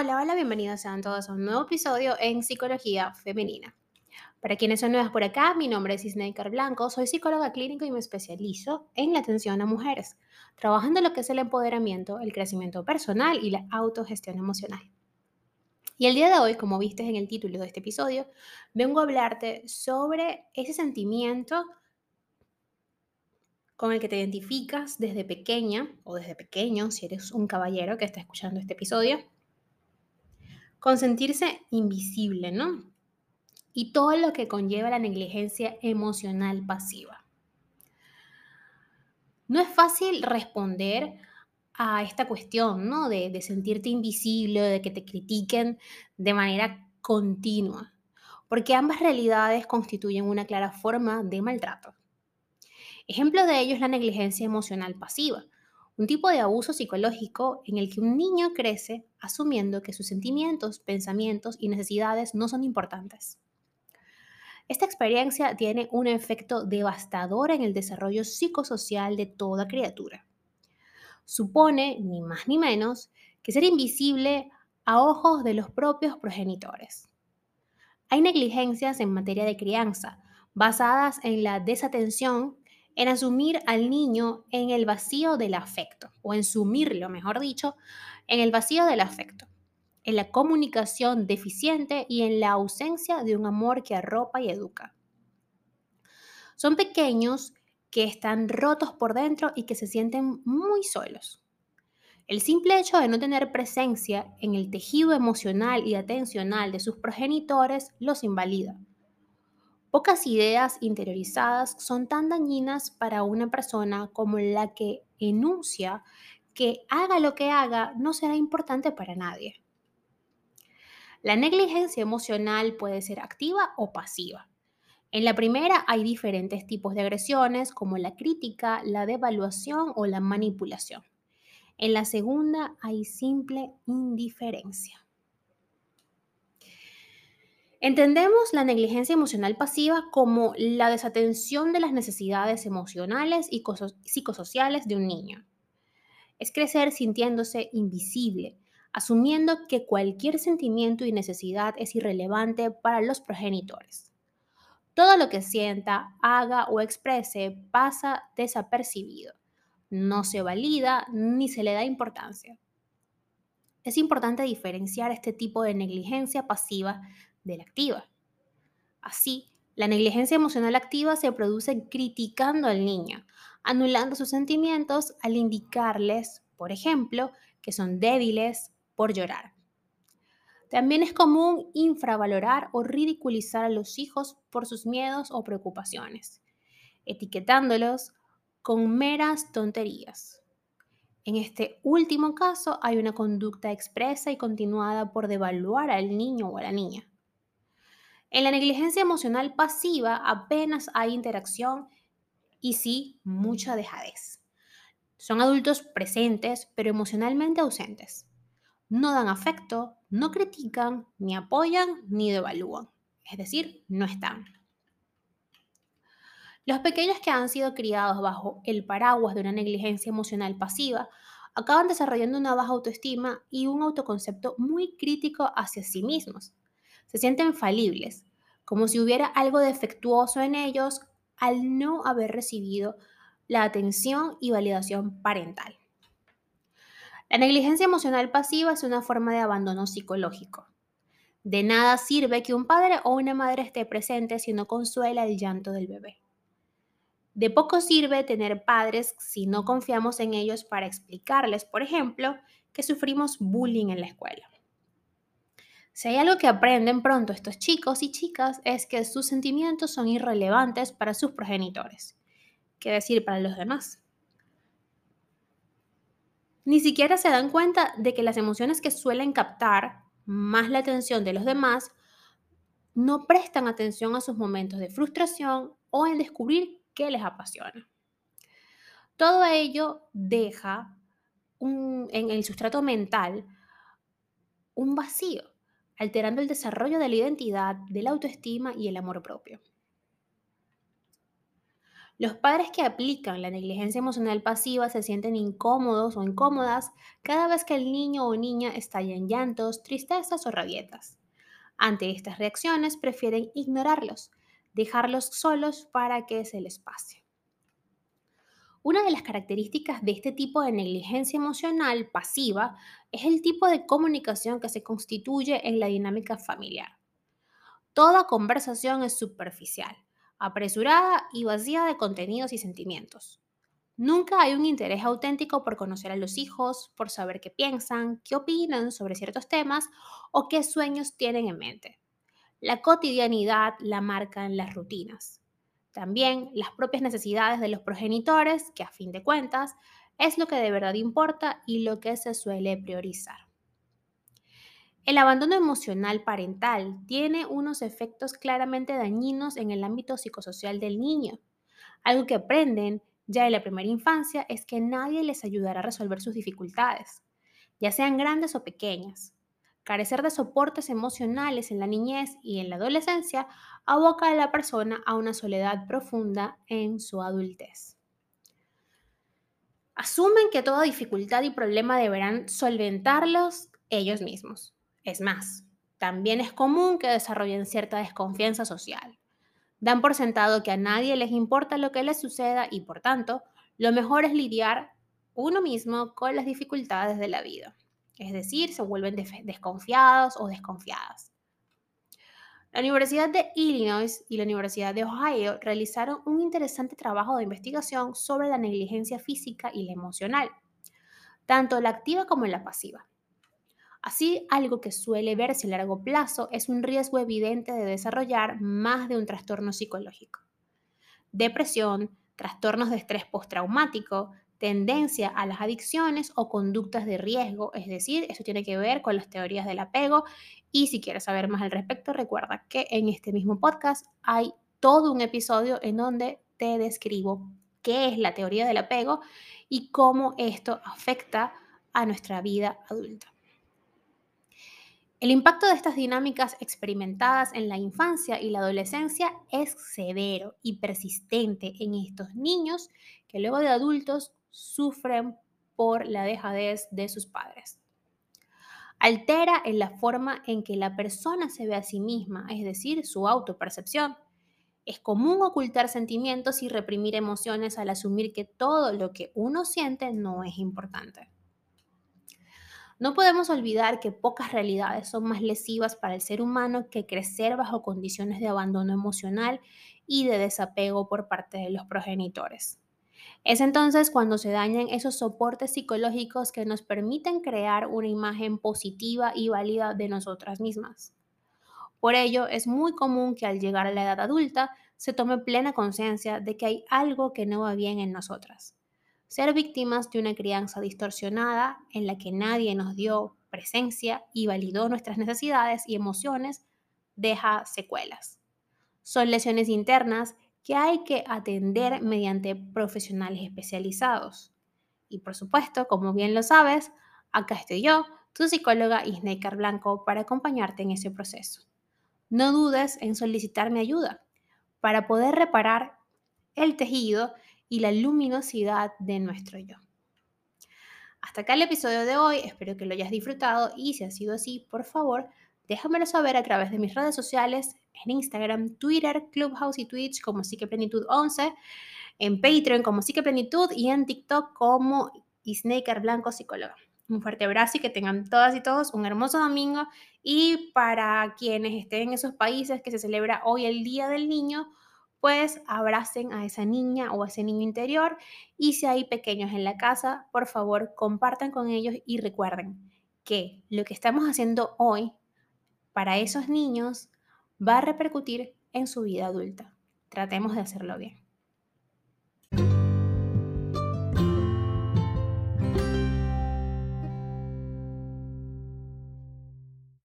Hola, hola, bienvenidos sean todos a un nuevo episodio en Psicología Femenina. Para quienes son nuevas por acá, mi nombre es Isneikar Blanco, soy psicóloga clínica y me especializo en la atención a mujeres, trabajando en lo que es el empoderamiento, el crecimiento personal y la autogestión emocional. Y el día de hoy, como viste en el título de este episodio, vengo a hablarte sobre ese sentimiento con el que te identificas desde pequeña o desde pequeño, si eres un caballero que está escuchando este episodio, con sentirse invisible, ¿no? Y todo lo que conlleva la negligencia emocional pasiva. No es fácil responder a esta cuestión, ¿no? De, de sentirte invisible, de que te critiquen de manera continua, porque ambas realidades constituyen una clara forma de maltrato. Ejemplo de ello es la negligencia emocional pasiva, un tipo de abuso psicológico en el que un niño crece asumiendo que sus sentimientos, pensamientos y necesidades no son importantes. Esta experiencia tiene un efecto devastador en el desarrollo psicosocial de toda criatura. Supone, ni más ni menos, que ser invisible a ojos de los propios progenitores. Hay negligencias en materia de crianza, basadas en la desatención en asumir al niño en el vacío del afecto, o en sumirlo, mejor dicho, en el vacío del afecto, en la comunicación deficiente y en la ausencia de un amor que arropa y educa. Son pequeños que están rotos por dentro y que se sienten muy solos. El simple hecho de no tener presencia en el tejido emocional y atencional de sus progenitores los invalida Pocas ideas interiorizadas son tan dañinas para una persona como la que enuncia que haga lo que haga no será importante para nadie. La negligencia emocional puede ser activa o pasiva. En la primera hay diferentes tipos de agresiones como la crítica, la devaluación o la manipulación. En la segunda hay simple indiferencia. Entendemos la negligencia emocional pasiva como la desatención de las necesidades emocionales y psicosociales de un niño. Es crecer sintiéndose invisible, asumiendo que cualquier sentimiento y necesidad es irrelevante para los progenitores. Todo lo que sienta, haga o exprese pasa desapercibido. No se valida ni se le da importancia. Es importante diferenciar este tipo de negligencia pasiva de la activa. Así, la negligencia emocional activa se produce criticando al niño, anulando sus sentimientos al indicarles, por ejemplo, que son débiles por llorar. También es común infravalorar o ridiculizar a los hijos por sus miedos o preocupaciones, etiquetándolos con meras tonterías. En este último caso hay una conducta expresa y continuada por devaluar al niño o a la niña. En la negligencia emocional pasiva apenas hay interacción y sí mucha dejadez. Son adultos presentes pero emocionalmente ausentes. No dan afecto, no critican, ni apoyan, ni devalúan. Es decir, no están. Los pequeños que han sido criados bajo el paraguas de una negligencia emocional pasiva acaban desarrollando una baja autoestima y un autoconcepto muy crítico hacia sí mismos se sienten falibles, como si hubiera algo defectuoso en ellos al no haber recibido la atención y validación parental. La negligencia emocional pasiva es una forma de abandono psicológico. De nada sirve que un padre o una madre esté presente si no consuela el llanto del bebé. De poco sirve tener padres si no confiamos en ellos para explicarles, por ejemplo, que sufrimos bullying en la escuela. Si hay algo que aprenden pronto estos chicos y chicas es que sus sentimientos son irrelevantes para sus progenitores, qué decir para los demás. Ni siquiera se dan cuenta de que las emociones que suelen captar más la atención de los demás no prestan atención a sus momentos de frustración o en descubrir qué les apasiona. Todo ello deja en el sustrato mental un vacío alterando el desarrollo de la identidad, de la autoestima y el amor propio. Los padres que aplican la negligencia emocional pasiva se sienten incómodos o incómodas cada vez que el niño o niña estalla en llantos, tristezas o rabietas. Ante estas reacciones prefieren ignorarlos, dejarlos solos para que se les pase. Una de las características de este tipo de negligencia emocional pasiva es el tipo de comunicación que se constituye en la dinámica familiar. Toda conversación es superficial, apresurada y vacía de contenidos y sentimientos. Nunca hay un interés auténtico por conocer a los hijos, por saber qué piensan, qué opinan sobre ciertos temas o qué sueños tienen en mente. La cotidianidad la marcan las rutinas. También las propias necesidades de los progenitores, que a fin de cuentas es lo que de verdad importa y lo que se suele priorizar. El abandono emocional parental tiene unos efectos claramente dañinos en el ámbito psicosocial del niño. Algo que aprenden ya en la primera infancia es que nadie les ayudará a resolver sus dificultades, ya sean grandes o pequeñas. Carecer de soportes emocionales en la niñez y en la adolescencia aboca a la persona a una soledad profunda en su adultez. Asumen que toda dificultad y problema deberán solventarlos ellos mismos. Es más, también es común que desarrollen cierta desconfianza social. Dan por sentado que a nadie les importa lo que les suceda y por tanto, lo mejor es lidiar uno mismo con las dificultades de la vida es decir, se vuelven desconfiados o desconfiadas. La Universidad de Illinois y la Universidad de Ohio realizaron un interesante trabajo de investigación sobre la negligencia física y la emocional, tanto la activa como la pasiva. Así, algo que suele verse a largo plazo es un riesgo evidente de desarrollar más de un trastorno psicológico. Depresión, trastornos de estrés postraumático, tendencia a las adicciones o conductas de riesgo, es decir, eso tiene que ver con las teorías del apego y si quieres saber más al respecto, recuerda que en este mismo podcast hay todo un episodio en donde te describo qué es la teoría del apego y cómo esto afecta a nuestra vida adulta. El impacto de estas dinámicas experimentadas en la infancia y la adolescencia es severo y persistente en estos niños que luego de adultos sufren por la dejadez de sus padres. Altera en la forma en que la persona se ve a sí misma, es decir, su autopercepción. Es común ocultar sentimientos y reprimir emociones al asumir que todo lo que uno siente no es importante. No podemos olvidar que pocas realidades son más lesivas para el ser humano que crecer bajo condiciones de abandono emocional y de desapego por parte de los progenitores. Es entonces cuando se dañan esos soportes psicológicos que nos permiten crear una imagen positiva y válida de nosotras mismas. Por ello, es muy común que al llegar a la edad adulta se tome plena conciencia de que hay algo que no va bien en nosotras. Ser víctimas de una crianza distorsionada en la que nadie nos dio presencia y validó nuestras necesidades y emociones deja secuelas. Son lesiones internas que hay que atender mediante profesionales especializados. Y por supuesto, como bien lo sabes, acá estoy yo, tu psicóloga Isneikar Blanco, para acompañarte en ese proceso. No dudes en solicitarme ayuda para poder reparar el tejido y la luminosidad de nuestro yo. Hasta acá el episodio de hoy, espero que lo hayas disfrutado y si ha sido así, por favor, déjamelo saber a través de mis redes sociales en Instagram, Twitter, Clubhouse y Twitch como Psiqueplenitud 11, en Patreon como Psiqueplenitud y en TikTok como Snaker Blanco Psicóloga. Un fuerte abrazo y que tengan todas y todos un hermoso domingo. Y para quienes estén en esos países que se celebra hoy el Día del Niño, pues abracen a esa niña o a ese niño interior. Y si hay pequeños en la casa, por favor, compartan con ellos y recuerden que lo que estamos haciendo hoy para esos niños va a repercutir en su vida adulta. Tratemos de hacerlo bien.